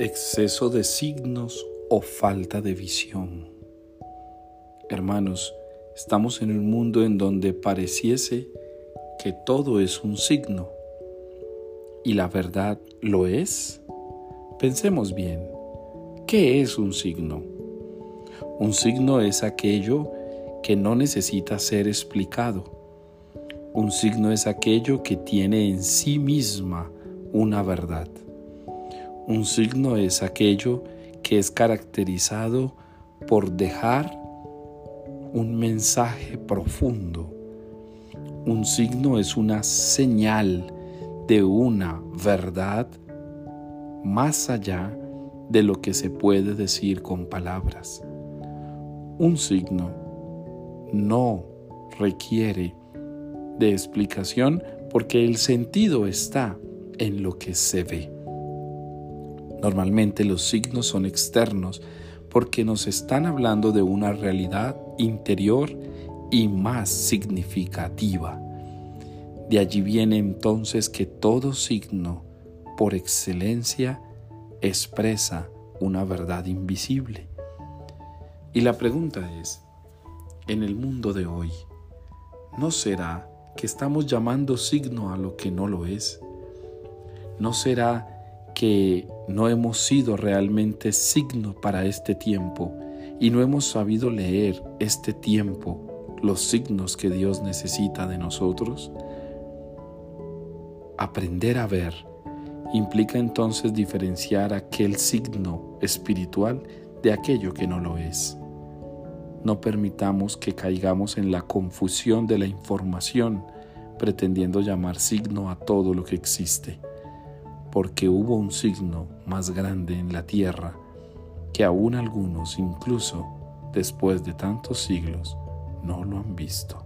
exceso de signos o falta de visión. Hermanos, estamos en un mundo en donde pareciese que todo es un signo. ¿Y la verdad lo es? Pensemos bien, ¿qué es un signo? Un signo es aquello que no necesita ser explicado. Un signo es aquello que tiene en sí misma una verdad. Un signo es aquello que es caracterizado por dejar un mensaje profundo. Un signo es una señal de una verdad más allá de lo que se puede decir con palabras. Un signo no requiere de explicación porque el sentido está en lo que se ve. Normalmente los signos son externos porque nos están hablando de una realidad interior y más significativa. De allí viene entonces que todo signo, por excelencia, expresa una verdad invisible. Y la pregunta es, en el mundo de hoy, ¿no será que estamos llamando signo a lo que no lo es? ¿No será que no hemos sido realmente signo para este tiempo y no hemos sabido leer este tiempo, los signos que Dios necesita de nosotros? Aprender a ver implica entonces diferenciar aquel signo espiritual de aquello que no lo es. No permitamos que caigamos en la confusión de la información, pretendiendo llamar signo a todo lo que existe porque hubo un signo más grande en la tierra que aún algunos, incluso después de tantos siglos, no lo han visto.